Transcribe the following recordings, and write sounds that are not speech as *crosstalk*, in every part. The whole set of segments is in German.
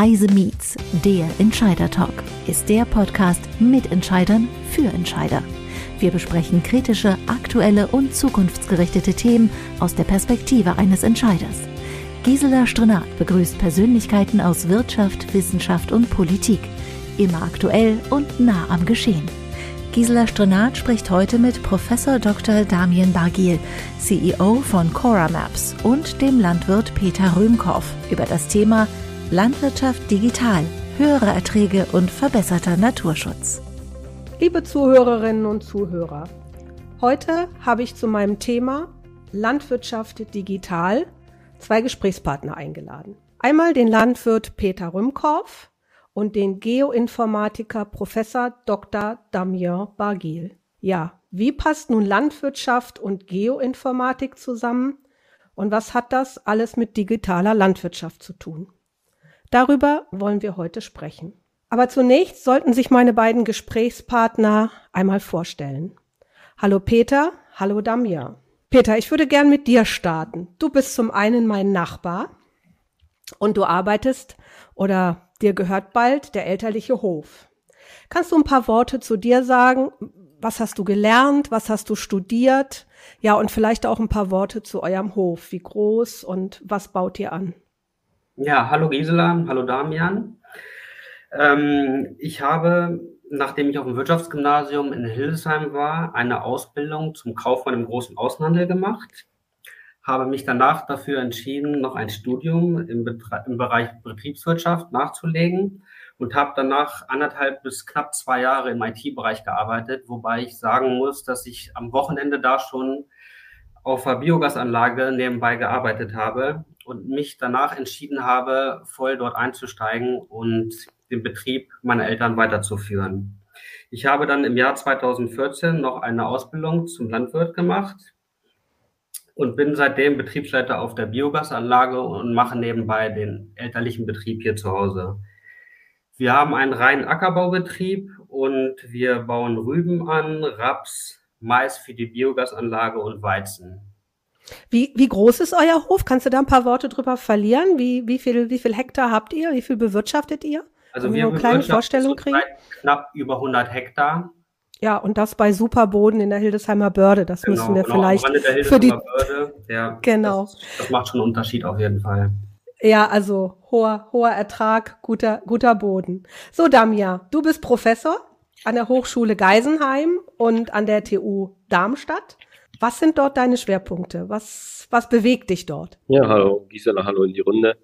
Heise Meets, der Entscheider Talk, ist der Podcast mit Entscheidern für Entscheider. Wir besprechen kritische, aktuelle und zukunftsgerichtete Themen aus der Perspektive eines Entscheiders. Gisela Strenat begrüßt Persönlichkeiten aus Wirtschaft, Wissenschaft und Politik. Immer aktuell und nah am Geschehen. Gisela Strenat spricht heute mit Professor Dr. Damien Bargiel, CEO von Cora Maps und dem Landwirt Peter Röhmkorff über das Thema Landwirtschaft digital, höhere Erträge und verbesserter Naturschutz. Liebe Zuhörerinnen und Zuhörer, heute habe ich zu meinem Thema Landwirtschaft digital zwei Gesprächspartner eingeladen. Einmal den Landwirt Peter Rümkorff und den Geoinformatiker Professor Dr. Damien Bargil. Ja, wie passt nun Landwirtschaft und Geoinformatik zusammen? Und was hat das alles mit digitaler Landwirtschaft zu tun? Darüber wollen wir heute sprechen. Aber zunächst sollten sich meine beiden Gesprächspartner einmal vorstellen. Hallo Peter, hallo Damia. Peter, ich würde gern mit dir starten. Du bist zum einen mein Nachbar und du arbeitest oder dir gehört bald der elterliche Hof. Kannst du ein paar Worte zu dir sagen? Was hast du gelernt? Was hast du studiert? Ja, und vielleicht auch ein paar Worte zu eurem Hof. Wie groß und was baut ihr an? Ja, hallo Gisela, hallo Damian. Ähm, ich habe, nachdem ich auf dem Wirtschaftsgymnasium in Hildesheim war, eine Ausbildung zum Kaufmann im großen Außenhandel gemacht, habe mich danach dafür entschieden, noch ein Studium im, Betre im Bereich Betriebswirtschaft nachzulegen und habe danach anderthalb bis knapp zwei Jahre im IT-Bereich gearbeitet, wobei ich sagen muss, dass ich am Wochenende da schon auf der Biogasanlage nebenbei gearbeitet habe und mich danach entschieden habe, voll dort einzusteigen und den Betrieb meiner Eltern weiterzuführen. Ich habe dann im Jahr 2014 noch eine Ausbildung zum Landwirt gemacht und bin seitdem Betriebsleiter auf der Biogasanlage und mache nebenbei den elterlichen Betrieb hier zu Hause. Wir haben einen reinen Ackerbaubetrieb und wir bauen Rüben an, Raps, Mais für die Biogasanlage und Weizen. Wie, wie groß ist euer Hof? Kannst du da ein paar Worte drüber verlieren? Wie, wie, viel, wie viel Hektar habt ihr? Wie viel bewirtschaftet ihr? Also wir eine kleine Vorstellung kriegen. Knapp über 100 Hektar. Ja, und das bei Superboden in der Hildesheimer Börde. Das genau, müssen wir genau, vielleicht für die. Börde, ja, genau. Das, das macht schon einen Unterschied auf jeden Fall. Ja, also hoher, hoher Ertrag, guter, guter Boden. So, Damia, du bist Professor an der Hochschule Geisenheim und an der TU Darmstadt. Was sind dort deine Schwerpunkte? Was, was bewegt dich dort? Ja, hallo Gisela, hallo in die Runde.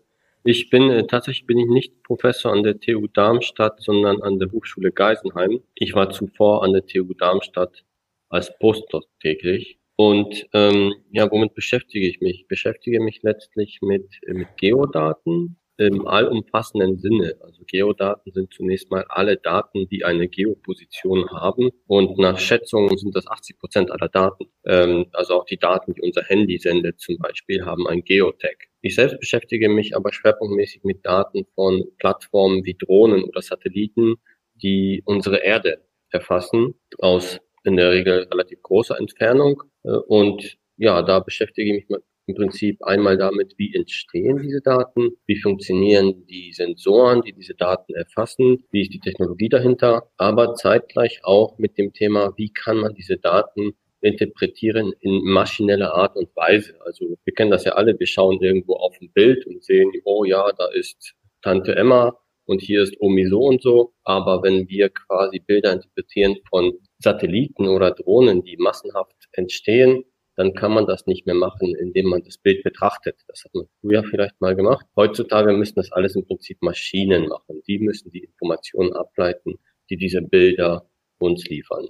Ich bin äh, tatsächlich bin ich nicht Professor an der TU Darmstadt, sondern an der Hochschule Geisenheim. Ich war zuvor an der TU Darmstadt als Postdoc täglich. Und ähm, ja, womit beschäftige ich mich? Ich beschäftige mich letztlich mit, mit Geodaten, im allumfassenden Sinne. Also Geodaten sind zunächst mal alle Daten, die eine Geoposition haben. Und nach Schätzungen sind das 80 Prozent aller Daten. Ähm, also auch die Daten, die unser Handy sendet zum Beispiel, haben ein Geotag. Ich selbst beschäftige mich aber schwerpunktmäßig mit Daten von Plattformen wie Drohnen oder Satelliten, die unsere Erde erfassen, aus in der Regel relativ großer Entfernung. Äh, und ja, da beschäftige ich mich im Prinzip einmal damit, wie entstehen diese Daten, wie funktionieren die Sensoren, die diese Daten erfassen, wie ist die Technologie dahinter, aber zeitgleich auch mit dem Thema, wie kann man diese Daten interpretieren in maschineller Art und Weise. Also wir kennen das ja alle, wir schauen irgendwo auf ein Bild und sehen, oh ja, da ist Tante Emma und hier ist Omi so und so. Aber wenn wir quasi Bilder interpretieren von Satelliten oder Drohnen, die massenhaft entstehen, dann kann man das nicht mehr machen, indem man das Bild betrachtet. Das hat man früher vielleicht mal gemacht. Heutzutage müssen das alles im Prinzip Maschinen machen. Die müssen die Informationen ableiten, die diese Bilder uns liefern.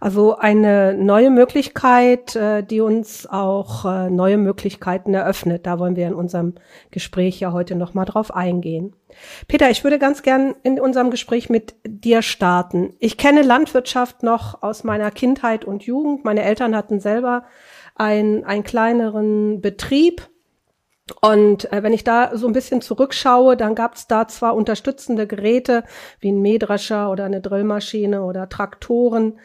Also eine neue Möglichkeit, äh, die uns auch äh, neue Möglichkeiten eröffnet. Da wollen wir in unserem Gespräch ja heute nochmal drauf eingehen. Peter, ich würde ganz gern in unserem Gespräch mit dir starten. Ich kenne Landwirtschaft noch aus meiner Kindheit und Jugend. Meine Eltern hatten selber ein, einen kleineren Betrieb. Und äh, wenn ich da so ein bisschen zurückschaue, dann gab es da zwar unterstützende Geräte wie ein Mähdrescher oder eine Drillmaschine oder Traktoren,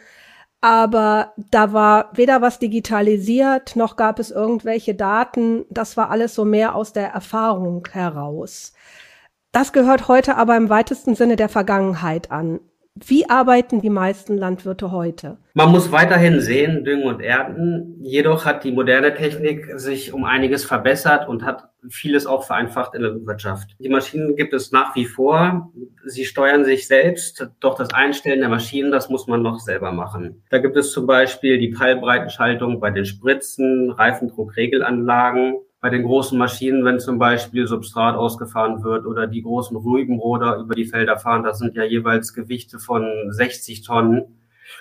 aber da war weder was digitalisiert, noch gab es irgendwelche Daten. Das war alles so mehr aus der Erfahrung heraus. Das gehört heute aber im weitesten Sinne der Vergangenheit an. Wie arbeiten die meisten Landwirte heute? Man muss weiterhin sehen, düngen und ernten. Jedoch hat die moderne Technik sich um einiges verbessert und hat vieles auch vereinfacht in der Wirtschaft. Die Maschinen gibt es nach wie vor. Sie steuern sich selbst, doch das Einstellen der Maschinen, das muss man noch selber machen. Da gibt es zum Beispiel die Teilbreitenschaltung bei den Spritzen, Reifendruckregelanlagen bei den großen Maschinen, wenn zum Beispiel Substrat ausgefahren wird oder die großen Rübenroder über die Felder fahren, das sind ja jeweils Gewichte von 60 Tonnen.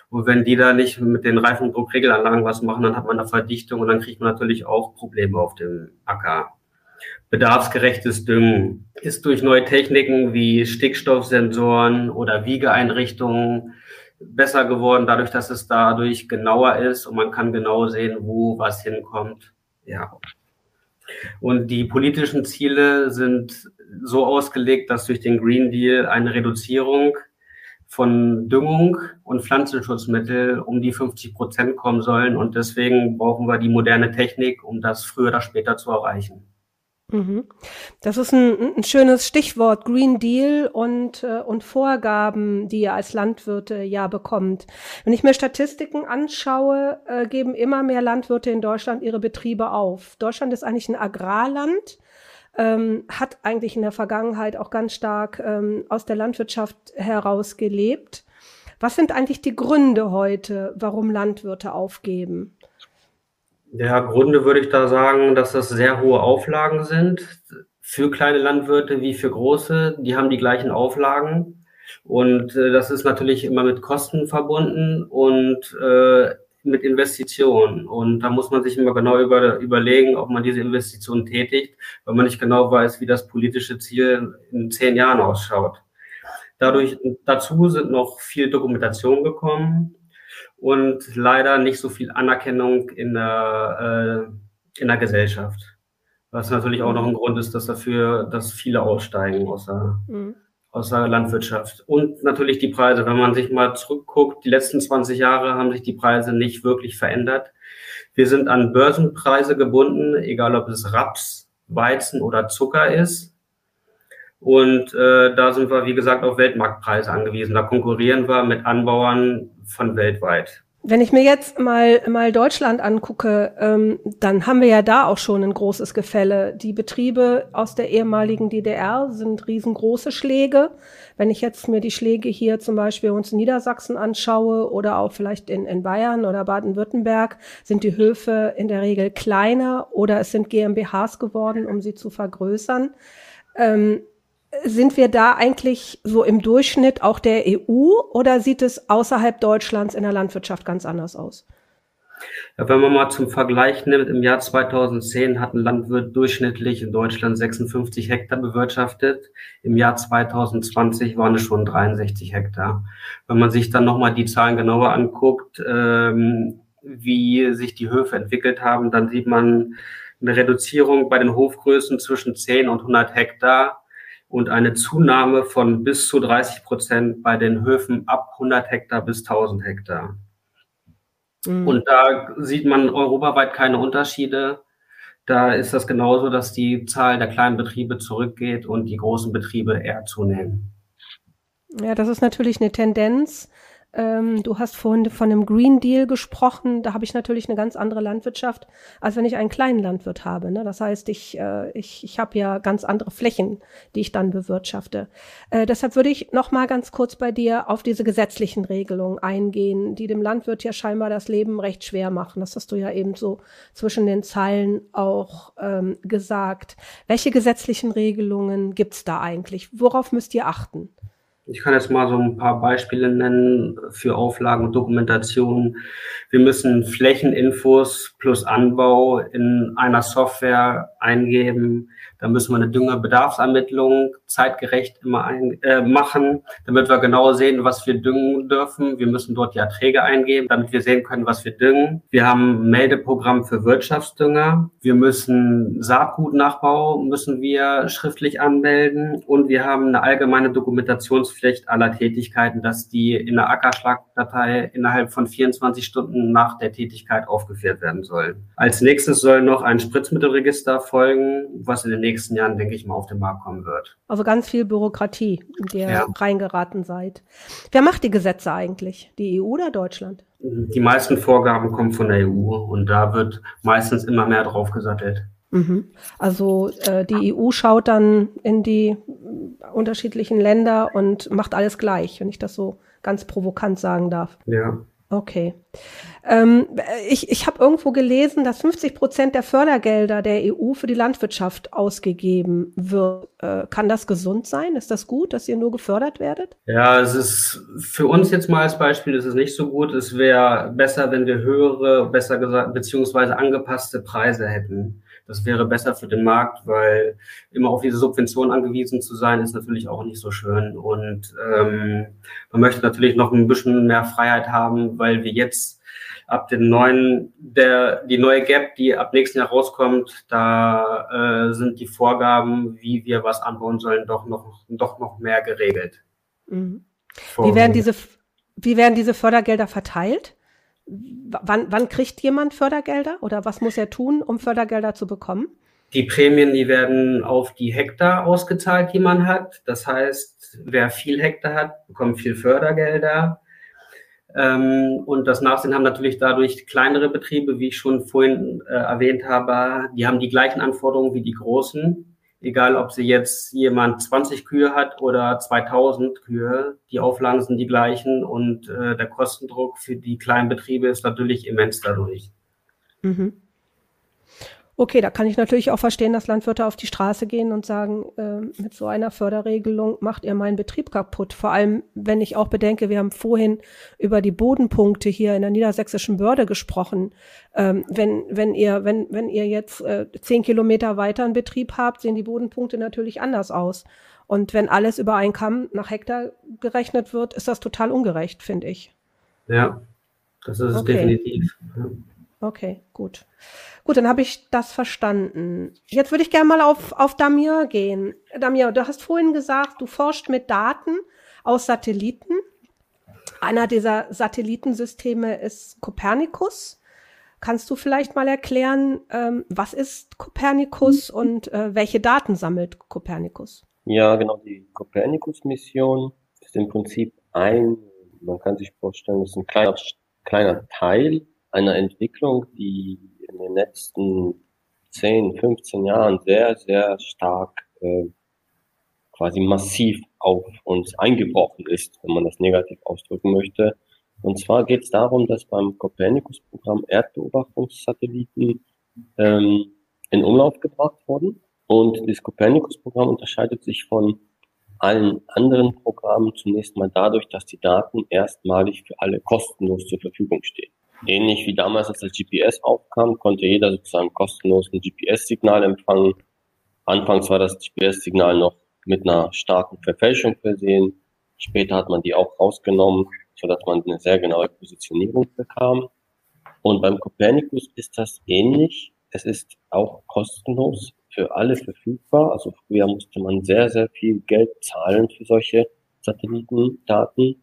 Und wenn die da nicht mit den Reifendruckregelanlagen was machen, dann hat man eine Verdichtung und dann kriegt man natürlich auch Probleme auf dem Acker. Bedarfsgerechtes Düngen ist durch neue Techniken wie Stickstoffsensoren oder Wiegeeinrichtungen besser geworden, dadurch, dass es dadurch genauer ist und man kann genau sehen, wo was hinkommt. Ja. Und die politischen Ziele sind so ausgelegt, dass durch den Green Deal eine Reduzierung von Düngung und Pflanzenschutzmittel um die 50 Prozent kommen sollen. Und deswegen brauchen wir die moderne Technik, um das früher oder später zu erreichen. Mhm. Das ist ein, ein, schönes Stichwort, Green Deal und, äh, und Vorgaben, die ihr als Landwirte ja bekommt. Wenn ich mir Statistiken anschaue, äh, geben immer mehr Landwirte in Deutschland ihre Betriebe auf. Deutschland ist eigentlich ein Agrarland, ähm, hat eigentlich in der Vergangenheit auch ganz stark ähm, aus der Landwirtschaft heraus gelebt. Was sind eigentlich die Gründe heute, warum Landwirte aufgeben? Ja, Gründe würde ich da sagen, dass das sehr hohe Auflagen sind. Für kleine Landwirte wie für große, die haben die gleichen Auflagen. Und äh, das ist natürlich immer mit Kosten verbunden und äh, mit Investitionen. Und da muss man sich immer genau über, überlegen, ob man diese Investitionen tätigt, weil man nicht genau weiß, wie das politische Ziel in zehn Jahren ausschaut. Dadurch, dazu sind noch viel Dokumentation gekommen und leider nicht so viel Anerkennung in der, äh, in der Gesellschaft. Was natürlich auch noch ein Grund ist, dass dafür, dass viele aussteigen aus der, mhm. aus der Landwirtschaft. Und natürlich die Preise. Wenn man sich mal zurückguckt, die letzten 20 Jahre haben sich die Preise nicht wirklich verändert. Wir sind an Börsenpreise gebunden, egal ob es Raps, Weizen oder Zucker ist. Und äh, da sind wir, wie gesagt, auf Weltmarktpreise angewiesen. Da konkurrieren wir mit Anbauern von weltweit. Wenn ich mir jetzt mal, mal Deutschland angucke, ähm, dann haben wir ja da auch schon ein großes Gefälle. Die Betriebe aus der ehemaligen DDR sind riesengroße Schläge. Wenn ich jetzt mir die Schläge hier zum Beispiel uns in Niedersachsen anschaue oder auch vielleicht in, in Bayern oder Baden-Württemberg, sind die Höfe in der Regel kleiner oder es sind GmbHs geworden, um sie zu vergrößern. Ähm, sind wir da eigentlich so im Durchschnitt auch der EU oder sieht es außerhalb Deutschlands in der Landwirtschaft ganz anders aus? Ja, wenn man mal zum Vergleich nimmt, im Jahr 2010 hat ein Landwirt durchschnittlich in Deutschland 56 Hektar bewirtschaftet. Im Jahr 2020 waren es schon 63 Hektar. Wenn man sich dann nochmal die Zahlen genauer anguckt, ähm, wie sich die Höfe entwickelt haben, dann sieht man eine Reduzierung bei den Hofgrößen zwischen 10 und 100 Hektar und eine Zunahme von bis zu 30 Prozent bei den Höfen ab 100 Hektar bis 1000 Hektar. Mhm. Und da sieht man europaweit keine Unterschiede. Da ist das genauso, dass die Zahl der kleinen Betriebe zurückgeht und die großen Betriebe eher zunehmen. Ja, das ist natürlich eine Tendenz, ähm, du hast vorhin von einem Green Deal gesprochen. Da habe ich natürlich eine ganz andere Landwirtschaft, als wenn ich einen kleinen Landwirt habe. Ne? Das heißt, ich, äh, ich, ich habe ja ganz andere Flächen, die ich dann bewirtschafte. Äh, deshalb würde ich noch mal ganz kurz bei dir auf diese gesetzlichen Regelungen eingehen, die dem Landwirt ja scheinbar das Leben recht schwer machen. Das hast du ja eben so zwischen den Zeilen auch ähm, gesagt. Welche gesetzlichen Regelungen gibt's da eigentlich? Worauf müsst ihr achten? Ich kann jetzt mal so ein paar Beispiele nennen für Auflagen und Dokumentationen. Wir müssen Flächeninfos plus Anbau in einer Software eingeben. Da müssen wir eine Düngerbedarfsermittlung zeitgerecht immer ein, äh, machen, damit wir genau sehen, was wir düngen dürfen. Wir müssen dort die Erträge eingeben, damit wir sehen können, was wir düngen. Wir haben ein Meldeprogramm für Wirtschaftsdünger. Wir müssen Saatgutnachbau müssen wir schriftlich anmelden und wir haben eine allgemeine Dokumentationspflicht aller Tätigkeiten, dass die in der Ackerschlagdatei innerhalb von 24 Stunden nach der Tätigkeit aufgeführt werden sollen. Als nächstes soll noch ein Spritzmittelregister folgen, was in den nächsten Jahren, denke ich mal, auf den Markt kommen wird. Also ganz viel Bürokratie, in der ja. reingeraten seid. Wer macht die Gesetze eigentlich? Die EU oder Deutschland? Die meisten Vorgaben kommen von der EU und da wird meistens immer mehr drauf gesattelt. Mhm. Also äh, die EU schaut dann in die unterschiedlichen Länder und macht alles gleich, wenn ich das so ganz provokant sagen darf. Ja. Okay. Ähm, ich ich habe irgendwo gelesen, dass 50 Prozent der Fördergelder der EU für die Landwirtschaft ausgegeben wird. Äh, kann das gesund sein? Ist das gut, dass ihr nur gefördert werdet? Ja, es ist für uns jetzt mal als Beispiel ist es nicht so gut. Es wäre besser, wenn wir höhere, besser gesagt, beziehungsweise angepasste Preise hätten. Das wäre besser für den Markt, weil immer auf diese Subvention angewiesen zu sein, ist natürlich auch nicht so schön. Und ähm, man möchte natürlich noch ein bisschen mehr Freiheit haben, weil wir jetzt ab den neuen, der, die neue Gap, die ab nächsten Jahr rauskommt, da äh, sind die Vorgaben, wie wir was anbauen sollen, doch noch, doch noch mehr geregelt. Mhm. Wie werden diese, wie werden diese Fördergelder verteilt? Wann, wann kriegt jemand Fördergelder oder was muss er tun, um Fördergelder zu bekommen? Die Prämien, die werden auf die Hektar ausgezahlt, die man hat. Das heißt, wer viel Hektar hat, bekommt viel Fördergelder. Ähm, und das Nachsehen haben natürlich dadurch kleinere Betriebe, wie ich schon vorhin äh, erwähnt habe, die haben die gleichen Anforderungen wie die großen egal ob sie jetzt jemand 20 Kühe hat oder 2000 Kühe, die Auflagen sind die gleichen und äh, der Kostendruck für die kleinen Betriebe ist natürlich immens dadurch. Mhm. Okay, da kann ich natürlich auch verstehen, dass Landwirte auf die Straße gehen und sagen, äh, mit so einer Förderregelung macht ihr meinen Betrieb kaputt. Vor allem, wenn ich auch bedenke, wir haben vorhin über die Bodenpunkte hier in der niedersächsischen Börde gesprochen. Ähm, wenn, wenn ihr, wenn, wenn ihr jetzt äh, zehn Kilometer weiter einen Betrieb habt, sehen die Bodenpunkte natürlich anders aus. Und wenn alles über einen Kamm nach Hektar gerechnet wird, ist das total ungerecht, finde ich. Ja, das ist es okay. definitiv. Okay, gut. Gut, dann habe ich das verstanden. Jetzt würde ich gerne mal auf, auf Damir gehen. Damir, du hast vorhin gesagt, du forscht mit Daten aus Satelliten. Einer dieser Satellitensysteme ist Copernicus. Kannst du vielleicht mal erklären, ähm, was ist Copernicus und äh, welche Daten sammelt Copernicus? Ja, genau. Die Copernicus-Mission ist im Prinzip ein, man kann sich vorstellen, ist ein kleiner, kleiner Teil einer Entwicklung, die in den letzten 10, 15 Jahren sehr, sehr stark äh, quasi massiv auf uns eingebrochen ist, wenn man das negativ ausdrücken möchte. Und zwar geht es darum, dass beim Copernicus-Programm Erdbeobachtungssatelliten ähm, in Umlauf gebracht wurden. Und das Copernicus-Programm unterscheidet sich von allen anderen Programmen zunächst mal dadurch, dass die Daten erstmalig für alle kostenlos zur Verfügung stehen. Ähnlich wie damals, als das GPS aufkam, konnte jeder sozusagen kostenlos ein GPS-Signal empfangen. Anfangs war das GPS-Signal noch mit einer starken Verfälschung versehen. Später hat man die auch rausgenommen, sodass man eine sehr genaue Positionierung bekam. Und beim Copernicus ist das ähnlich. Es ist auch kostenlos für alle verfügbar. Also früher musste man sehr, sehr viel Geld zahlen für solche Satellitendaten.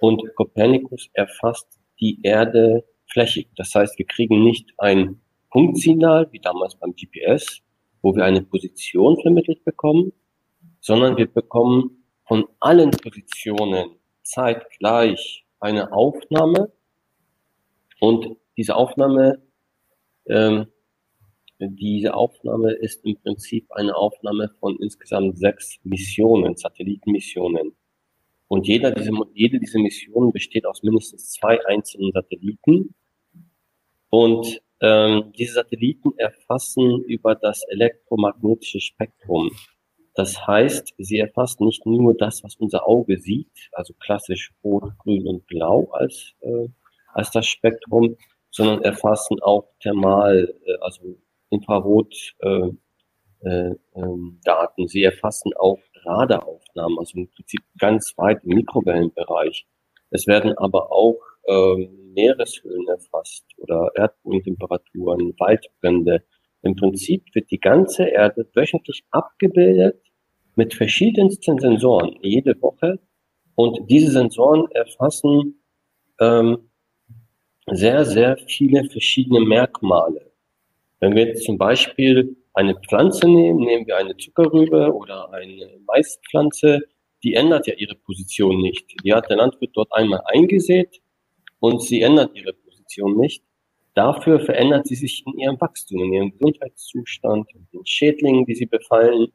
Und Copernicus erfasst die Erde flächig. Das heißt, wir kriegen nicht ein Punktsignal, wie damals beim GPS, wo wir eine Position vermittelt bekommen, sondern wir bekommen von allen Positionen zeitgleich eine Aufnahme und diese Aufnahme, ähm, diese Aufnahme ist im Prinzip eine Aufnahme von insgesamt sechs Missionen, Satellitenmissionen. Und jeder diese, jede dieser Missionen besteht aus mindestens zwei einzelnen Satelliten. Und ähm, diese Satelliten erfassen über das elektromagnetische Spektrum. Das heißt, sie erfassen nicht nur das, was unser Auge sieht, also klassisch Rot, Grün und Blau als, äh, als das Spektrum, sondern erfassen auch Thermal, äh, also Infrarot, äh, äh, ähm, Daten. Sie erfassen auch Radaraufnahmen, also im Prinzip ganz weit im Mikrowellenbereich. Es werden aber auch ähm, Meereshöhlen erfasst oder Erdbodentemperaturen, Waldbrände. Im Prinzip wird die ganze Erde wöchentlich abgebildet mit verschiedensten Sensoren jede Woche. Und diese Sensoren erfassen ähm, sehr, sehr viele verschiedene Merkmale. Wenn wir jetzt zum Beispiel eine Pflanze nehmen, nehmen wir eine Zuckerrübe oder eine Maispflanze, die ändert ja ihre Position nicht. Die hat der Landwirt dort einmal eingesät und sie ändert ihre Position nicht. Dafür verändert sie sich in ihrem Wachstum, in ihrem Gesundheitszustand, in den Schädlingen, die sie befallen.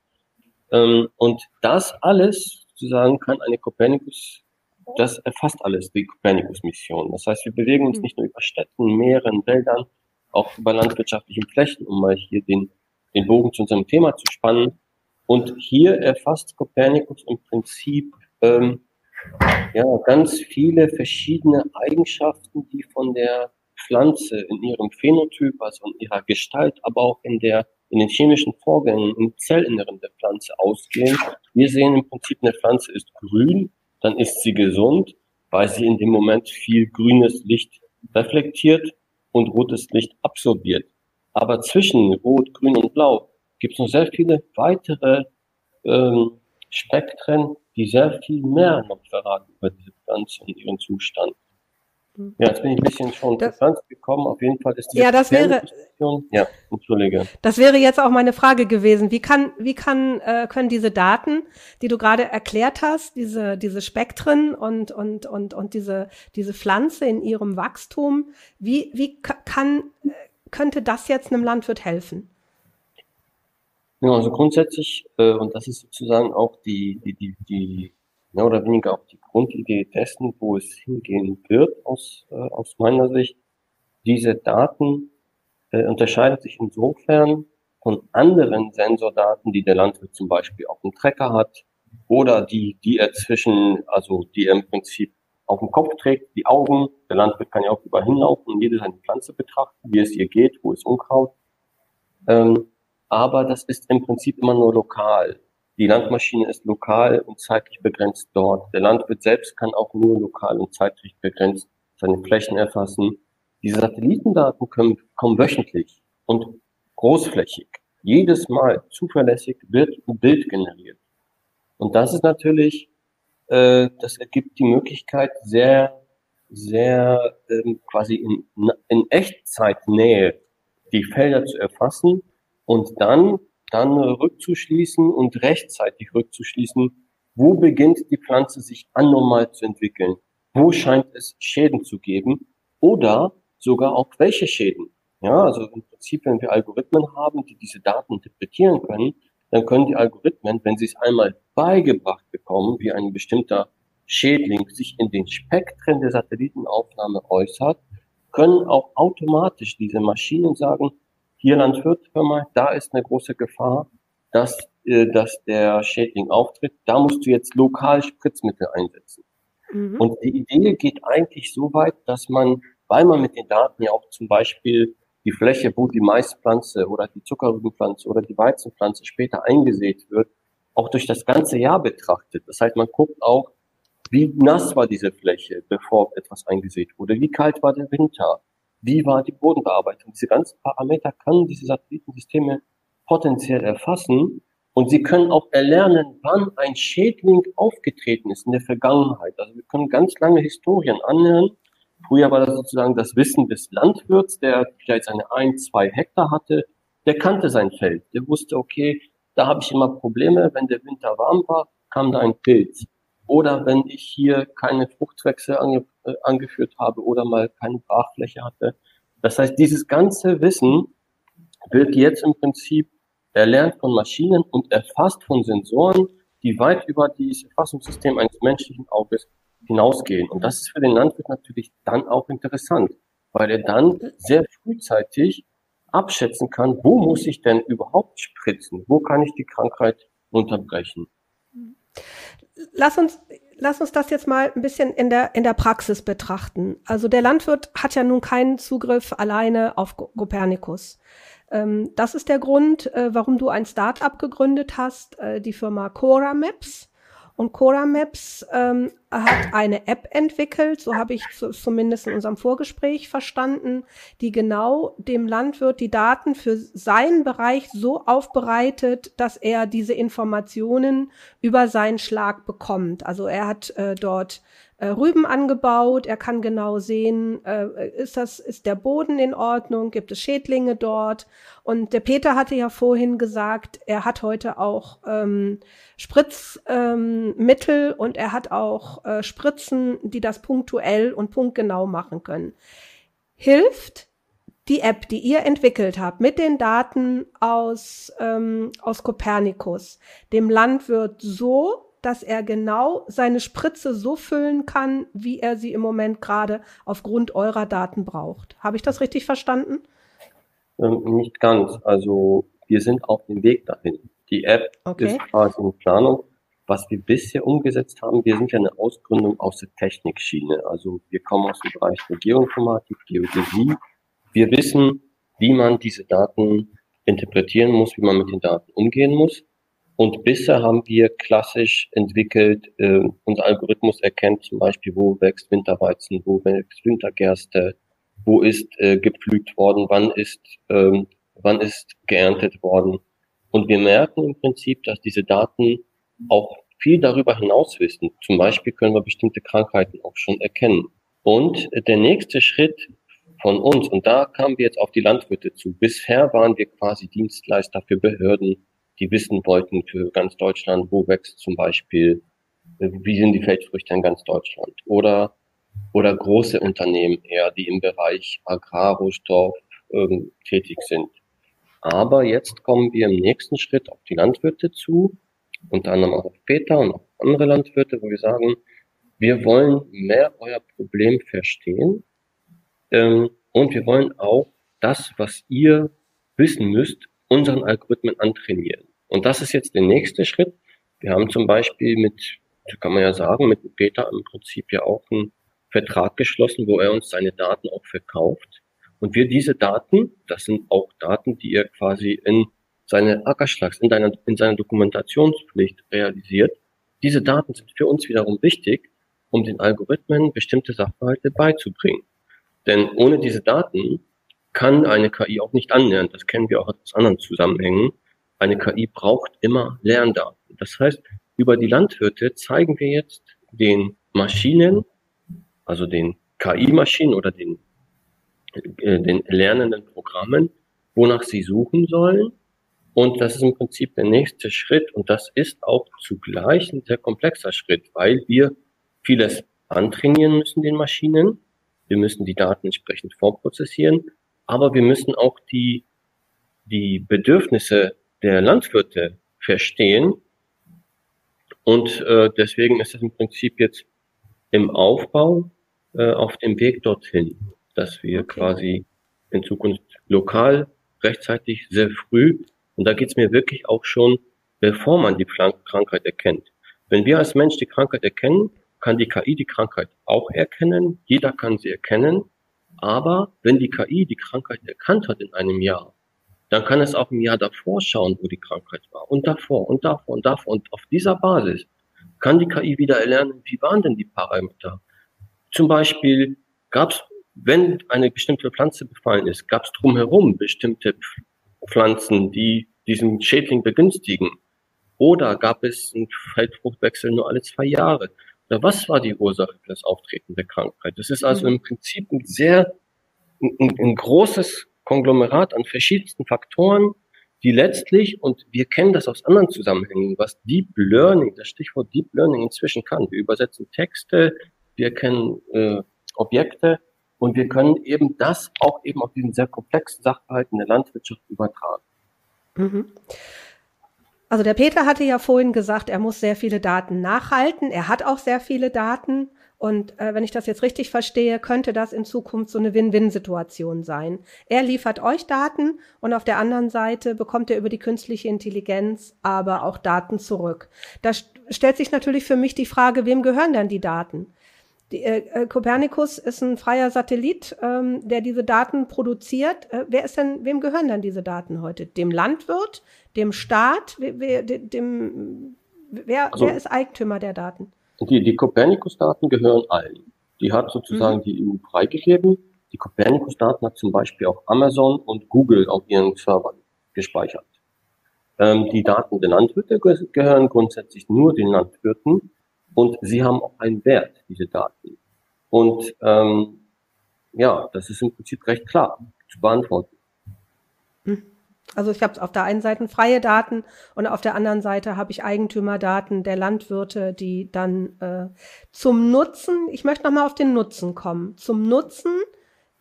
Ähm, und das alles, sozusagen, kann eine Kopernikus, das erfasst alles, die Kopernikus-Mission. Das heißt, wir bewegen uns hm. nicht nur über Städten, Meeren, Wäldern, auch über landwirtschaftlichen Flächen, um mal hier den, den Bogen zu unserem Thema zu spannen. Und hier erfasst Kopernikus im Prinzip ähm, ja, ganz viele verschiedene Eigenschaften, die von der Pflanze in ihrem Phänotyp, also in ihrer Gestalt, aber auch in der in den chemischen Vorgängen im Zellinneren der Pflanze ausgehen. Wir sehen im Prinzip, eine Pflanze ist grün, dann ist sie gesund, weil sie in dem Moment viel grünes Licht reflektiert und rotes Licht absorbiert. Aber zwischen Rot, Grün und Blau gibt es noch sehr viele weitere ähm, Spektren, die sehr viel mehr noch verraten über diese Pflanze und ihren Zustand. Mhm. Ja, jetzt bin ich ein bisschen schon das, gekommen. Auf jeden Fall ist die ja, das wäre, ja, entschuldige. Das wäre jetzt auch meine Frage gewesen. Wie kann, wie kann, äh, können diese Daten, die du gerade erklärt hast, diese, diese Spektren und, und, und, und diese, diese Pflanze in ihrem Wachstum, wie, wie kann, könnte das jetzt einem Landwirt helfen? Ja, also grundsätzlich, äh, und das ist sozusagen auch die, die, die, die mehr oder weniger auch die Grundidee dessen, wo es hingehen wird aus, äh, aus meiner Sicht. Diese Daten äh, unterscheiden sich insofern von anderen Sensordaten, die der Landwirt zum Beispiel auf dem Trecker hat oder die, die er zwischen, also die er im Prinzip auf dem Kopf trägt, die Augen. Der Landwirt kann ja auch überall hinlaufen und jede seine Pflanze betrachten, wie es ihr geht, wo ist Unkraut. Ähm, aber das ist im Prinzip immer nur lokal. Die Landmaschine ist lokal und zeitlich begrenzt dort. Der Landwirt selbst kann auch nur lokal und zeitlich begrenzt seine Flächen erfassen. Diese Satellitendaten können, kommen wöchentlich und großflächig. Jedes Mal zuverlässig wird ein Bild generiert. Und das ist natürlich, äh, das ergibt die Möglichkeit, sehr, sehr ähm, quasi in, in Echtzeitnähe die Felder zu erfassen und dann dann rückzuschließen und rechtzeitig rückzuschließen, wo beginnt die Pflanze sich anormal zu entwickeln, wo scheint es Schäden zu geben oder sogar auch welche Schäden. Ja, also im Prinzip, wenn wir Algorithmen haben, die diese Daten interpretieren können, dann können die Algorithmen, wenn sie es einmal beigebracht bekommen, wie ein bestimmter Schädling sich in den Spektren der Satellitenaufnahme äußert, können auch automatisch diese Maschinen sagen, hier Landwirt, hör mal, da ist eine große Gefahr, dass, äh, dass der Schädling auftritt. Da musst du jetzt lokal Spritzmittel einsetzen. Mhm. Und die Idee geht eigentlich so weit, dass man, weil man mit den Daten ja auch zum Beispiel die Fläche, wo die Maispflanze oder die Zuckerrübenpflanze oder die Weizenpflanze später eingesät wird, auch durch das ganze Jahr betrachtet. Das heißt, man guckt auch, wie nass war diese Fläche, bevor etwas eingesät wurde, wie kalt war der Winter, wie war die Bodenbearbeitung. Diese ganzen Parameter können diese Satellitensysteme potenziell erfassen und sie können auch erlernen, wann ein Schädling aufgetreten ist in der Vergangenheit. Also wir können ganz lange Historien anhören. Früher war das sozusagen das Wissen des Landwirts, der vielleicht seine ein, zwei Hektar hatte. Der kannte sein Feld. Der wusste, okay, da habe ich immer Probleme. Wenn der Winter warm war, kam da ein Pilz. Oder wenn ich hier keine Fruchtwechsel äh, angeführt habe oder mal keine Brachfläche hatte. Das heißt, dieses ganze Wissen wird jetzt im Prinzip erlernt von Maschinen und erfasst von Sensoren, die weit über dieses Erfassungssystem eines menschlichen Auges hinausgehen. Und das ist für den Landwirt natürlich dann auch interessant, weil er dann sehr frühzeitig abschätzen kann, wo muss ich denn überhaupt spritzen? Wo kann ich die Krankheit unterbrechen? Lass uns, lass uns das jetzt mal ein bisschen in der, in der Praxis betrachten. Also der Landwirt hat ja nun keinen Zugriff alleine auf Copernicus. Ähm, das ist der Grund, äh, warum du ein Start-up gegründet hast, äh, die Firma Cora Maps. Und Cora Maps ähm, hat eine App entwickelt, so habe ich zumindest in unserem Vorgespräch verstanden, die genau dem Landwirt die Daten für seinen Bereich so aufbereitet, dass er diese Informationen über seinen Schlag bekommt. Also er hat äh, dort äh, Rüben angebaut. Er kann genau sehen, äh, ist das, ist der Boden in Ordnung? Gibt es Schädlinge dort? Und der Peter hatte ja vorhin gesagt, er hat heute auch ähm, Spritzmittel ähm, und er hat auch äh, Spritzen, die das punktuell und punktgenau machen können. Hilft die App, die ihr entwickelt habt, mit den Daten aus, ähm, aus Copernicus, dem Landwirt so, dass er genau seine Spritze so füllen kann, wie er sie im Moment gerade aufgrund eurer Daten braucht. Habe ich das richtig verstanden? Ähm, nicht ganz. Also wir sind auf dem Weg dahin. Die App okay. ist quasi in Planung. Was wir bisher umgesetzt haben, wir sind ja eine Ausgründung aus der Technikschiene. Also wir kommen aus dem Bereich der Geoinformatik, Geodäsie. Wir wissen, wie man diese Daten interpretieren muss, wie man mit den Daten umgehen muss. Und bisher haben wir klassisch entwickelt, äh, unser Algorithmus erkennt zum Beispiel, wo wächst Winterweizen, wo wächst Wintergerste, wo ist äh, gepflügt worden, wann ist, ähm, wann ist geerntet worden. Und wir merken im Prinzip, dass diese Daten auch viel darüber hinaus wissen. Zum Beispiel können wir bestimmte Krankheiten auch schon erkennen. Und der nächste Schritt von uns, und da kamen wir jetzt auf die Landwirte zu. Bisher waren wir quasi Dienstleister für Behörden, die wissen wollten für ganz Deutschland, wo wächst zum Beispiel, äh, wie sind die Feldfrüchte in ganz Deutschland oder oder große Unternehmen eher, die im Bereich Agrarrohstoff ähm, tätig sind. Aber jetzt kommen wir im nächsten Schritt auf die Landwirte zu, unter anderem auch auf Peter und auf andere Landwirte, wo wir sagen, wir wollen mehr euer Problem verstehen ähm, und wir wollen auch das, was ihr wissen müsst, unseren Algorithmen antrainieren. Und das ist jetzt der nächste Schritt. Wir haben zum Beispiel mit, kann man ja sagen, mit Peter im Prinzip ja auch einen Vertrag geschlossen, wo er uns seine Daten auch verkauft. Und wir diese Daten, das sind auch Daten, die er quasi in seine Ackerschlags, in, deiner, in seiner Dokumentationspflicht realisiert. Diese Daten sind für uns wiederum wichtig, um den Algorithmen bestimmte Sachverhalte beizubringen. Denn ohne diese Daten kann eine KI auch nicht annähern. Das kennen wir auch aus anderen Zusammenhängen. Eine KI braucht immer Lerndaten. Das heißt, über die Landwirte zeigen wir jetzt den Maschinen, also den KI-Maschinen oder den, äh, den lernenden Programmen, wonach sie suchen sollen. Und das ist im Prinzip der nächste Schritt. Und das ist auch zugleich ein sehr komplexer Schritt, weil wir vieles antrainieren müssen den Maschinen. Wir müssen die Daten entsprechend vorprozessieren aber wir müssen auch die, die Bedürfnisse der Landwirte verstehen. Und äh, deswegen ist es im Prinzip jetzt im Aufbau äh, auf dem Weg dorthin, dass wir okay. quasi in Zukunft lokal, rechtzeitig, sehr früh, und da geht's mir wirklich auch schon, bevor man die Krankheit erkennt. Wenn wir als Mensch die Krankheit erkennen, kann die KI die Krankheit auch erkennen. Jeder kann sie erkennen. Aber wenn die KI die Krankheit erkannt hat in einem Jahr, dann kann es auch im Jahr davor schauen, wo die Krankheit war. Und davor und davor und davor. Und auf dieser Basis kann die KI wieder erlernen, wie waren denn die Parameter. Zum Beispiel gab es, wenn eine bestimmte Pflanze befallen ist, gab es drumherum bestimmte Pflanzen, die diesen Schädling begünstigen. Oder gab es einen Feldfruchtwechsel nur alle zwei Jahre. Oder was war die Ursache für das Auftreten der Krankheit? Das ist also mhm. im Prinzip ein sehr, ein, ein großes Konglomerat an verschiedensten Faktoren, die letztlich, und wir kennen das aus anderen Zusammenhängen, was Deep Learning, das Stichwort Deep Learning inzwischen kann. Wir übersetzen Texte, wir kennen äh, Objekte und wir können eben das auch eben auf diesen sehr komplexen Sachverhalten der Landwirtschaft übertragen. Mhm. Also der Peter hatte ja vorhin gesagt, er muss sehr viele Daten nachhalten. Er hat auch sehr viele Daten. Und äh, wenn ich das jetzt richtig verstehe, könnte das in Zukunft so eine Win-Win-Situation sein. Er liefert euch Daten und auf der anderen Seite bekommt er über die künstliche Intelligenz aber auch Daten zurück. Da stellt sich natürlich für mich die Frage, wem gehören denn die Daten? Die, äh, Copernicus ist ein freier Satellit, ähm, der diese Daten produziert. Äh, wer ist denn, wem gehören denn diese Daten heute? Dem Landwirt, dem Staat, wer, dem, wer, also, wer ist Eigentümer der Daten? Die, die Copernicus-Daten gehören allen. Die hat sozusagen mhm. die EU freigegeben. Die Copernicus-Daten hat zum Beispiel auch Amazon und Google auf ihren Servern gespeichert. Ähm, die Daten der Landwirte gehören grundsätzlich nur den Landwirten und sie haben auch einen Wert, diese Daten. Und ähm, ja, das ist im Prinzip recht klar zu beantworten. Hm. Also ich habe auf der einen Seite freie Daten und auf der anderen Seite habe ich Eigentümerdaten der Landwirte, die dann äh, zum Nutzen, ich möchte nochmal auf den Nutzen kommen, zum Nutzen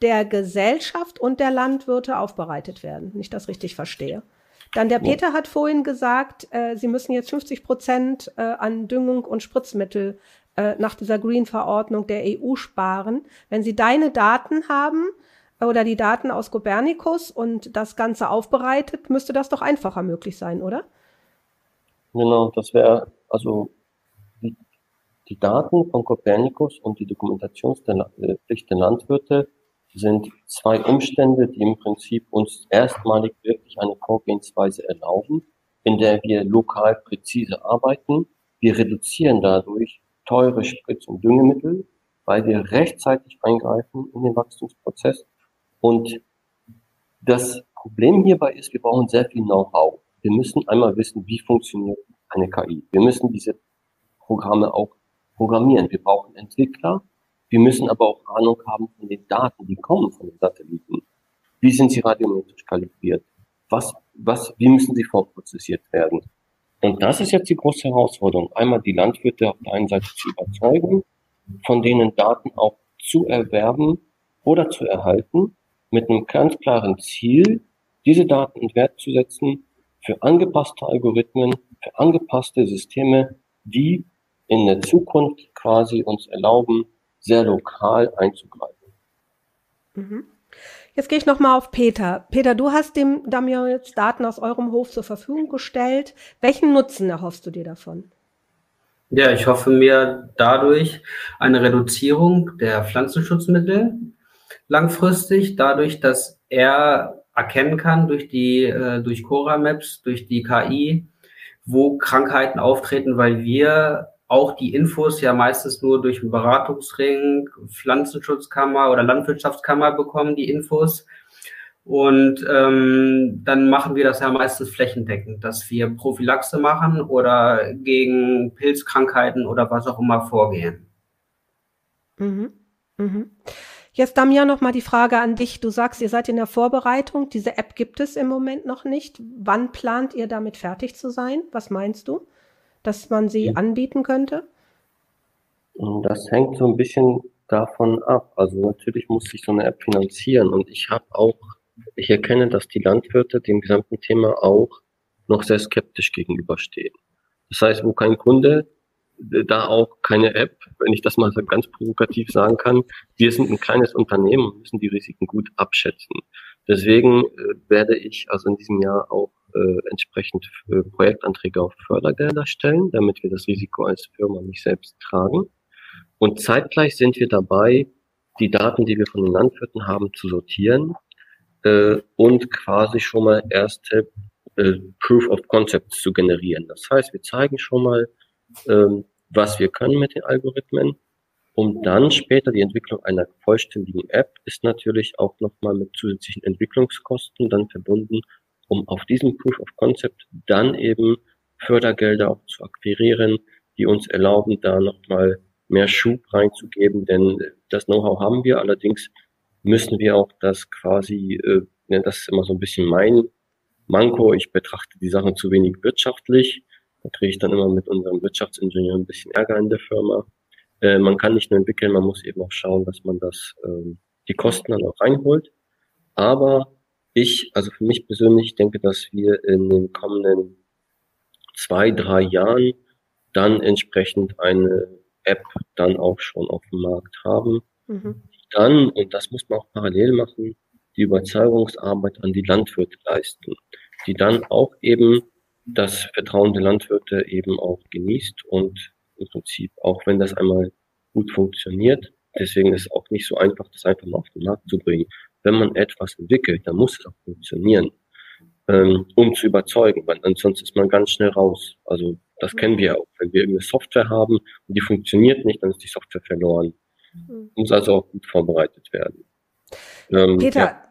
der Gesellschaft und der Landwirte aufbereitet werden, wenn ich das richtig verstehe. Dann der Peter hat vorhin gesagt, äh, Sie müssen jetzt 50 Prozent äh, an Düngung und Spritzmittel äh, nach dieser Green-Verordnung der EU sparen. Wenn Sie deine Daten haben äh, oder die Daten aus Copernicus und das Ganze aufbereitet, müsste das doch einfacher möglich sein, oder? Genau, das wäre also die, die Daten von Copernicus und die Dokumentationspflicht der Landwirte sind zwei Umstände, die im Prinzip uns erstmalig wirklich eine Vorgehensweise erlauben, in der wir lokal präzise arbeiten. Wir reduzieren dadurch teure Spritz- und Düngemittel, weil wir rechtzeitig eingreifen in den Wachstumsprozess. Und das Problem hierbei ist, wir brauchen sehr viel Know-how. Wir müssen einmal wissen, wie funktioniert eine KI. Wir müssen diese Programme auch programmieren. Wir brauchen Entwickler, wir müssen aber auch Ahnung haben von den Daten, die kommen von den Satelliten. Wie sind sie radiometrisch kalibriert? Was, was, wie müssen sie vorprozessiert werden? Und das ist jetzt die große Herausforderung. Einmal die Landwirte auf der einen Seite zu überzeugen, von denen Daten auch zu erwerben oder zu erhalten, mit einem ganz klaren Ziel, diese Daten in Wert zu setzen für angepasste Algorithmen, für angepasste Systeme, die in der Zukunft quasi uns erlauben, sehr lokal einzugreifen. Mhm. Jetzt gehe ich nochmal auf Peter. Peter, du hast dem Damian jetzt Daten aus eurem Hof zur Verfügung gestellt. Welchen Nutzen erhoffst du dir davon? Ja, ich hoffe mir dadurch eine Reduzierung der Pflanzenschutzmittel langfristig, dadurch, dass er erkennen kann durch die äh, durch Cora Maps, durch die KI, wo Krankheiten auftreten, weil wir auch die Infos ja meistens nur durch einen Beratungsring, Pflanzenschutzkammer oder Landwirtschaftskammer bekommen, die Infos. Und ähm, dann machen wir das ja meistens flächendeckend, dass wir Prophylaxe machen oder gegen Pilzkrankheiten oder was auch immer vorgehen. Mhm. Mhm. Jetzt, Damian, noch mal die Frage an dich. Du sagst, ihr seid in der Vorbereitung. Diese App gibt es im Moment noch nicht. Wann plant ihr damit fertig zu sein? Was meinst du? Dass man sie mhm. anbieten könnte? Das hängt so ein bisschen davon ab. Also natürlich muss sich so eine App finanzieren und ich habe auch, ich erkenne, dass die Landwirte dem gesamten Thema auch noch sehr skeptisch gegenüberstehen. Das heißt, wo kein Kunde, äh, da auch keine App, wenn ich das mal so ganz provokativ sagen kann. Wir sind ein kleines Unternehmen und müssen die Risiken gut abschätzen. Deswegen äh, werde ich also in diesem Jahr auch äh, entsprechend äh, Projektanträge auf Fördergelder stellen, damit wir das Risiko als Firma nicht selbst tragen. Und zeitgleich sind wir dabei, die Daten, die wir von den Landwirten haben, zu sortieren äh, und quasi schon mal erste äh, Proof of Concepts zu generieren. Das heißt, wir zeigen schon mal, ähm, was wir können mit den Algorithmen. Um dann später die Entwicklung einer vollständigen App ist natürlich auch nochmal mit zusätzlichen Entwicklungskosten dann verbunden um auf diesem Proof of Concept dann eben Fördergelder auch zu akquirieren, die uns erlauben, da nochmal mehr Schub reinzugeben, denn das Know-how haben wir, allerdings müssen wir auch das quasi, äh, das ist immer so ein bisschen mein Manko, ich betrachte die Sachen zu wenig wirtschaftlich, da kriege ich dann immer mit unserem Wirtschaftsingenieur ein bisschen Ärger in der Firma. Äh, man kann nicht nur entwickeln, man muss eben auch schauen, dass man das, äh, die Kosten dann auch reinholt. Aber ich, also für mich persönlich, denke, dass wir in den kommenden zwei, drei Jahren dann entsprechend eine App dann auch schon auf dem Markt haben. Mhm. Dann, und das muss man auch parallel machen, die Überzeugungsarbeit an die Landwirte leisten, die dann auch eben das Vertrauen der Landwirte eben auch genießt und im Prinzip, auch wenn das einmal gut funktioniert, deswegen ist es auch nicht so einfach, das einfach mal auf den Markt zu bringen wenn man etwas entwickelt, dann muss es auch funktionieren, ähm, um zu überzeugen, weil ansonsten ist man ganz schnell raus. Also Das kennen wir auch. Wenn wir irgendeine Software haben und die funktioniert nicht, dann ist die Software verloren. Mhm. Muss also auch gut vorbereitet werden. Ähm, Peter, ja.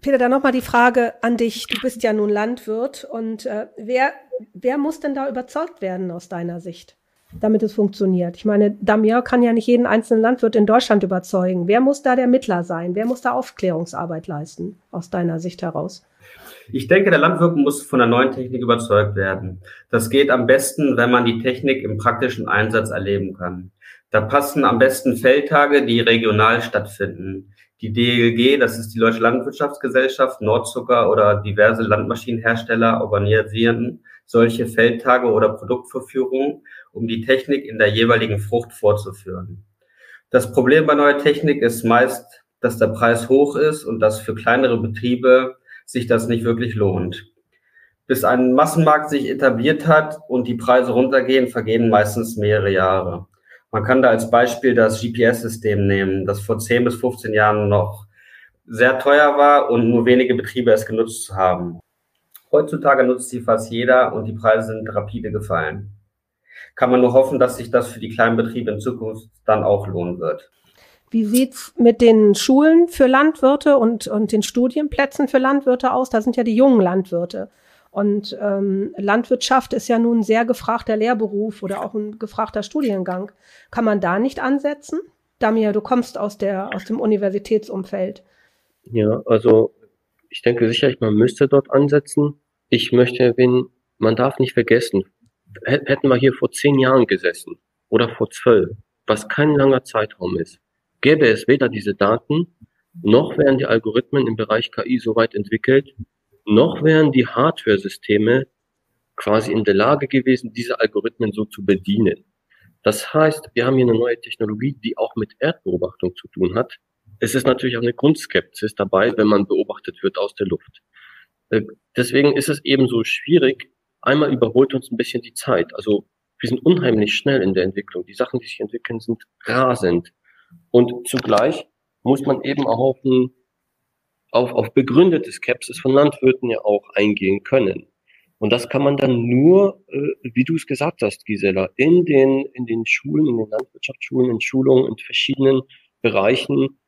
Peter, da nochmal die Frage an dich. Du bist ja nun Landwirt und äh, wer, wer muss denn da überzeugt werden aus deiner Sicht, damit es funktioniert? Ich meine, Damir kann ja nicht jeden einzelnen Landwirt in Deutschland überzeugen. Wer muss da der Mittler sein? Wer muss da Aufklärungsarbeit leisten, aus deiner Sicht heraus? Ich denke, der Landwirt muss von der neuen Technik überzeugt werden. Das geht am besten, wenn man die Technik im praktischen Einsatz erleben kann. Da passen am besten Feldtage, die regional stattfinden. Die DLG, das ist die Deutsche Landwirtschaftsgesellschaft, Nordzucker oder diverse Landmaschinenhersteller organisieren solche Feldtage oder Produktverführungen, um die Technik in der jeweiligen Frucht vorzuführen. Das Problem bei neuer Technik ist meist, dass der Preis hoch ist und dass für kleinere Betriebe sich das nicht wirklich lohnt. Bis ein Massenmarkt sich etabliert hat und die Preise runtergehen, vergehen meistens mehrere Jahre. Man kann da als Beispiel das GPS-System nehmen, das vor 10 bis 15 Jahren noch sehr teuer war und nur wenige Betriebe es genutzt haben. Heutzutage nutzt sie fast jeder und die Preise sind rapide gefallen. Kann man nur hoffen, dass sich das für die kleinen Betriebe in Zukunft dann auch lohnen wird. Wie sieht's mit den Schulen für Landwirte und, und den Studienplätzen für Landwirte aus? Da sind ja die jungen Landwirte. Und ähm, Landwirtschaft ist ja nun ein sehr gefragter Lehrberuf oder auch ein gefragter Studiengang. Kann man da nicht ansetzen? Damir, du kommst aus, der, aus dem Universitätsumfeld. Ja, also ich denke sicherlich, man müsste dort ansetzen. Ich möchte erwähnen, man darf nicht vergessen, hätten wir hier vor zehn Jahren gesessen oder vor zwölf, was kein langer Zeitraum ist, gäbe es weder diese Daten, noch wären die Algorithmen im Bereich KI so weit entwickelt, noch wären die Hardware-Systeme quasi in der Lage gewesen, diese Algorithmen so zu bedienen. Das heißt, wir haben hier eine neue Technologie, die auch mit Erdbeobachtung zu tun hat. Es ist natürlich auch eine Grundskepsis dabei, wenn man beobachtet wird aus der Luft. Äh, deswegen ist es eben so schwierig. Einmal überholt uns ein bisschen die Zeit. Also wir sind unheimlich schnell in der Entwicklung. Die Sachen, die sich entwickeln, sind rasend. Und zugleich muss man eben auch auf, ein, auf, auf begründete Skepsis von Landwirten ja auch eingehen können. Und das kann man dann nur, äh, wie du es gesagt hast, Gisela, in den, in den Schulen, in den Landwirtschaftsschulen, in Schulungen, in verschiedenen Bereichen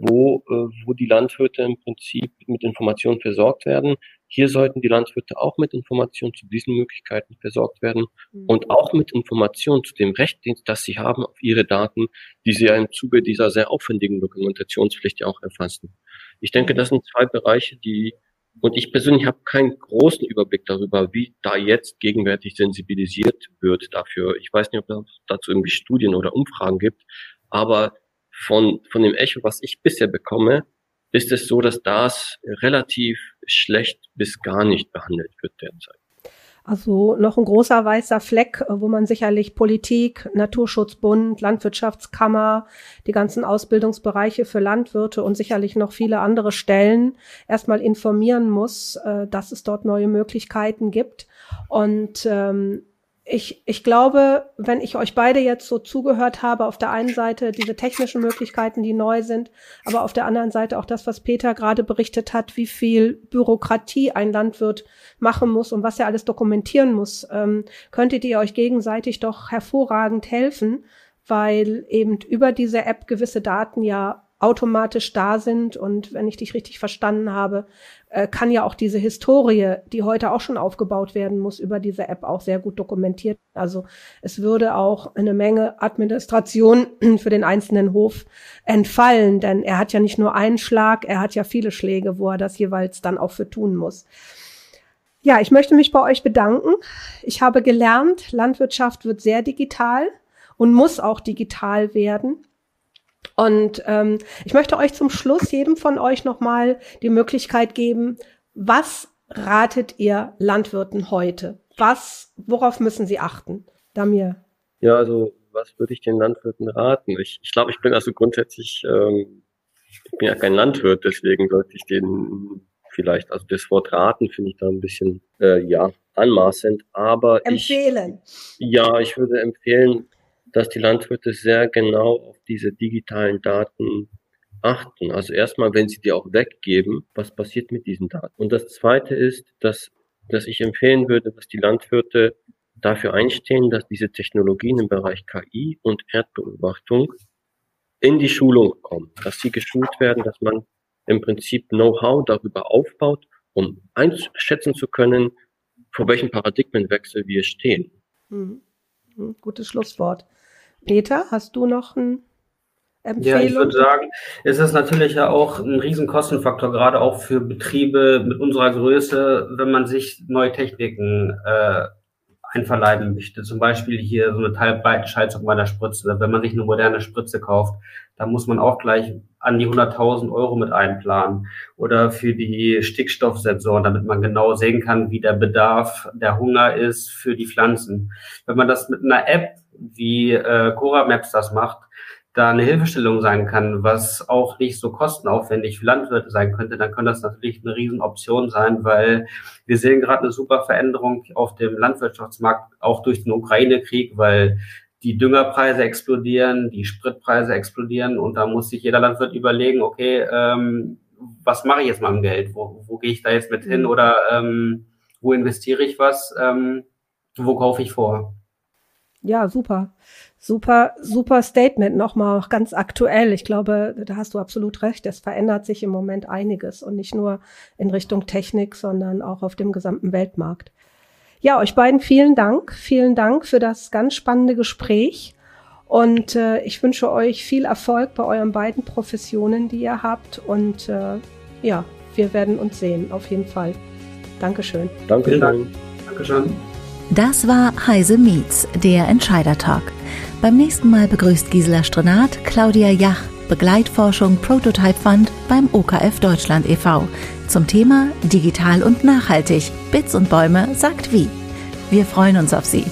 wo, äh, wo die Landwirte im Prinzip mit Informationen versorgt werden. Hier sollten die Landwirte auch mit Informationen zu diesen Möglichkeiten versorgt werden mhm. und auch mit Informationen zu dem Recht, das sie haben auf ihre Daten, die sie ja im Zuge dieser sehr aufwendigen Dokumentationspflicht ja auch erfassen. Ich denke, das sind zwei Bereiche, die und ich persönlich habe keinen großen Überblick darüber, wie da jetzt gegenwärtig sensibilisiert wird dafür. Ich weiß nicht, ob es dazu irgendwie Studien oder Umfragen gibt, aber von, von dem Echo, was ich bisher bekomme, ist es so, dass das relativ schlecht bis gar nicht behandelt wird derzeit. Also noch ein großer weißer Fleck, wo man sicherlich Politik, Naturschutzbund, Landwirtschaftskammer, die ganzen Ausbildungsbereiche für Landwirte und sicherlich noch viele andere Stellen erstmal informieren muss, äh, dass es dort neue Möglichkeiten gibt. Und ähm, ich, ich glaube, wenn ich euch beide jetzt so zugehört habe, auf der einen Seite diese technischen Möglichkeiten, die neu sind, aber auf der anderen Seite auch das, was Peter gerade berichtet hat, wie viel Bürokratie ein Landwirt machen muss und was er alles dokumentieren muss, ähm, könntet ihr euch gegenseitig doch hervorragend helfen, weil eben über diese App gewisse Daten ja automatisch da sind. Und wenn ich dich richtig verstanden habe, äh, kann ja auch diese Historie, die heute auch schon aufgebaut werden muss, über diese App auch sehr gut dokumentiert. Also es würde auch eine Menge Administration *clears throat* für den einzelnen Hof entfallen, denn er hat ja nicht nur einen Schlag, er hat ja viele Schläge, wo er das jeweils dann auch für tun muss. Ja, ich möchte mich bei euch bedanken. Ich habe gelernt, Landwirtschaft wird sehr digital und muss auch digital werden. Und ähm, ich möchte euch zum Schluss jedem von euch nochmal die Möglichkeit geben, was ratet ihr Landwirten heute? Was, worauf müssen sie achten? Damir. Ja, also was würde ich den Landwirten raten? Ich, ich glaube, ich bin also grundsätzlich, ähm, ich bin ja kein Landwirt, deswegen sollte ich den vielleicht, also das Wort raten finde ich da ein bisschen, äh, ja, anmaßend, aber empfehlen. Ich, ja, ich würde empfehlen, dass die Landwirte sehr genau auf diese digitalen Daten achten. Also erstmal, wenn sie die auch weggeben, was passiert mit diesen Daten? Und das zweite ist, dass, dass ich empfehlen würde, dass die Landwirte dafür einstehen, dass diese Technologien im Bereich KI und Erdbeobachtung in die Schulung kommen, dass sie geschult werden, dass man im Prinzip Know-how darüber aufbaut, um einschätzen zu können, vor welchem Paradigmenwechsel wir stehen. Hm. Hm, gutes Schlusswort. Peter, hast du noch ein Empfehlung? Ja, ich würde sagen, es ist natürlich ja auch ein Riesenkostenfaktor, gerade auch für Betriebe mit unserer Größe, wenn man sich neue Techniken äh, einverleiben möchte. Zum Beispiel hier so eine Teilbreitenschaltung bei der Spritze. Wenn man sich eine moderne Spritze kauft, da muss man auch gleich an die 100.000 Euro mit einplanen. Oder für die Stickstoffsensoren, damit man genau sehen kann, wie der Bedarf, der Hunger ist für die Pflanzen. Wenn man das mit einer App wie äh, Cora Maps das macht, da eine Hilfestellung sein kann, was auch nicht so kostenaufwendig für Landwirte sein könnte, dann könnte das natürlich eine Riesenoption sein, weil wir sehen gerade eine super Veränderung auf dem Landwirtschaftsmarkt, auch durch den Ukraine-Krieg, weil die Düngerpreise explodieren, die Spritpreise explodieren und da muss sich jeder Landwirt überlegen, okay, ähm, was mache ich jetzt mal am Geld? Wo, wo gehe ich da jetzt mit hin mhm. oder ähm, wo investiere ich was? Ähm, wo kaufe ich vor? Ja, super. Super, super Statement nochmal, ganz aktuell. Ich glaube, da hast du absolut recht. Es verändert sich im Moment einiges und nicht nur in Richtung Technik, sondern auch auf dem gesamten Weltmarkt. Ja, euch beiden vielen Dank. Vielen Dank für das ganz spannende Gespräch. Und äh, ich wünsche euch viel Erfolg bei euren beiden Professionen, die ihr habt. Und äh, ja, wir werden uns sehen, auf jeden Fall. Dankeschön. Dankeschön. Dankeschön. Das war Heise Meets, der Entscheider Talk. Beim nächsten Mal begrüßt Gisela Strenat Claudia Jach, Begleitforschung Prototype Fund beim OKF Deutschland e.V. zum Thema Digital und Nachhaltig. Bits und Bäume sagt wie. Wir freuen uns auf Sie.